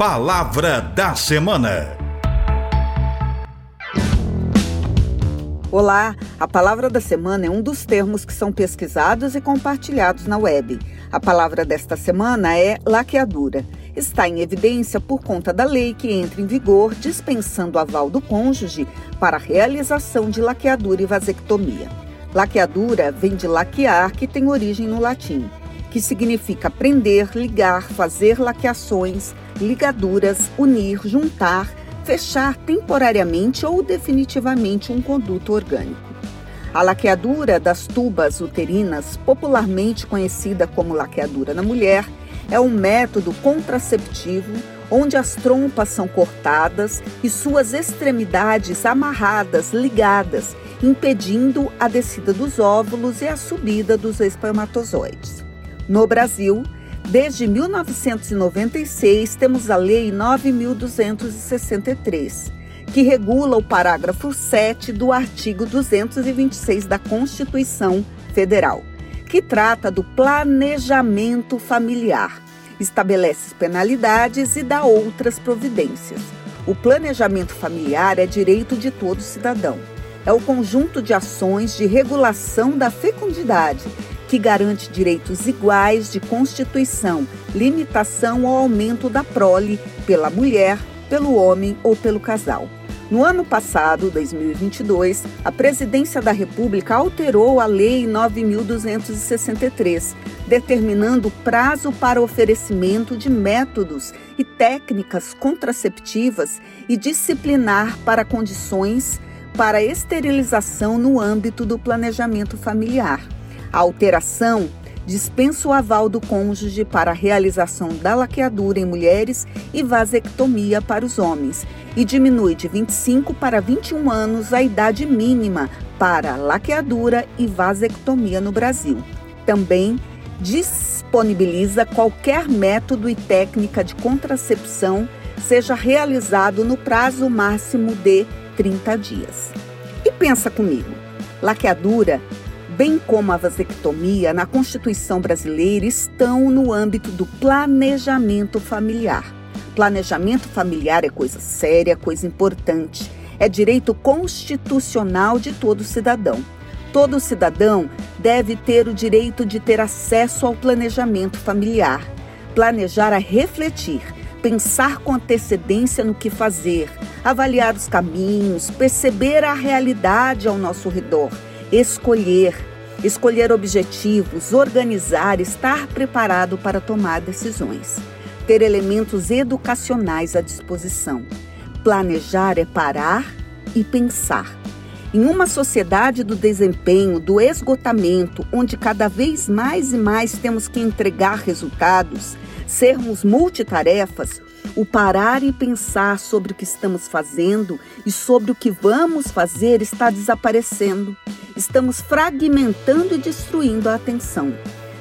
Palavra da Semana. Olá, a palavra da semana é um dos termos que são pesquisados e compartilhados na web. A palavra desta semana é laqueadura. Está em evidência por conta da lei que entra em vigor dispensando aval do cônjuge para a realização de laqueadura e vasectomia. Laqueadura vem de laquear, que tem origem no latim que significa prender, ligar, fazer laqueações, ligaduras, unir, juntar, fechar temporariamente ou definitivamente um conduto orgânico. A laqueadura das tubas uterinas, popularmente conhecida como laqueadura na mulher, é um método contraceptivo onde as trompas são cortadas e suas extremidades amarradas, ligadas, impedindo a descida dos óvulos e a subida dos espermatozoides. No Brasil, desde 1996, temos a Lei 9.263, que regula o parágrafo 7 do artigo 226 da Constituição Federal, que trata do planejamento familiar, estabelece penalidades e dá outras providências. O planejamento familiar é direito de todo cidadão. É o conjunto de ações de regulação da fecundidade que garante direitos iguais de constituição, limitação ao aumento da prole pela mulher, pelo homem ou pelo casal. No ano passado, 2022, a Presidência da República alterou a Lei 9263, determinando prazo para oferecimento de métodos e técnicas contraceptivas e disciplinar para condições para esterilização no âmbito do planejamento familiar. A alteração dispensa o aval do cônjuge para a realização da laqueadura em mulheres e vasectomia para os homens e diminui de 25 para 21 anos a idade mínima para laqueadura e vasectomia no Brasil. Também disponibiliza qualquer método e técnica de contracepção seja realizado no prazo máximo de 30 dias. E pensa comigo, laqueadura bem como a vasectomia, na Constituição brasileira estão no âmbito do planejamento familiar. Planejamento familiar é coisa séria, coisa importante. É direito constitucional de todo cidadão. Todo cidadão deve ter o direito de ter acesso ao planejamento familiar. Planejar é refletir, pensar com antecedência no que fazer, avaliar os caminhos, perceber a realidade ao nosso redor, escolher, escolher objetivos, organizar, estar preparado para tomar decisões, ter elementos educacionais à disposição. Planejar é parar e pensar. Em uma sociedade do desempenho, do esgotamento, onde cada vez mais e mais temos que entregar resultados, sermos multitarefas, o parar e pensar sobre o que estamos fazendo e sobre o que vamos fazer está desaparecendo estamos fragmentando e destruindo a atenção.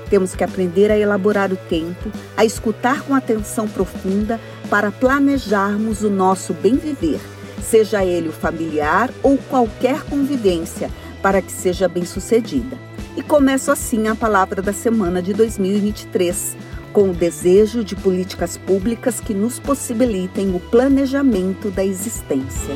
Temos que aprender a elaborar o tempo, a escutar com atenção profunda para planejarmos o nosso bem viver, seja ele o familiar ou qualquer convivência, para que seja bem sucedida. E começo assim a palavra da semana de 2023, com o desejo de políticas públicas que nos possibilitem o planejamento da existência.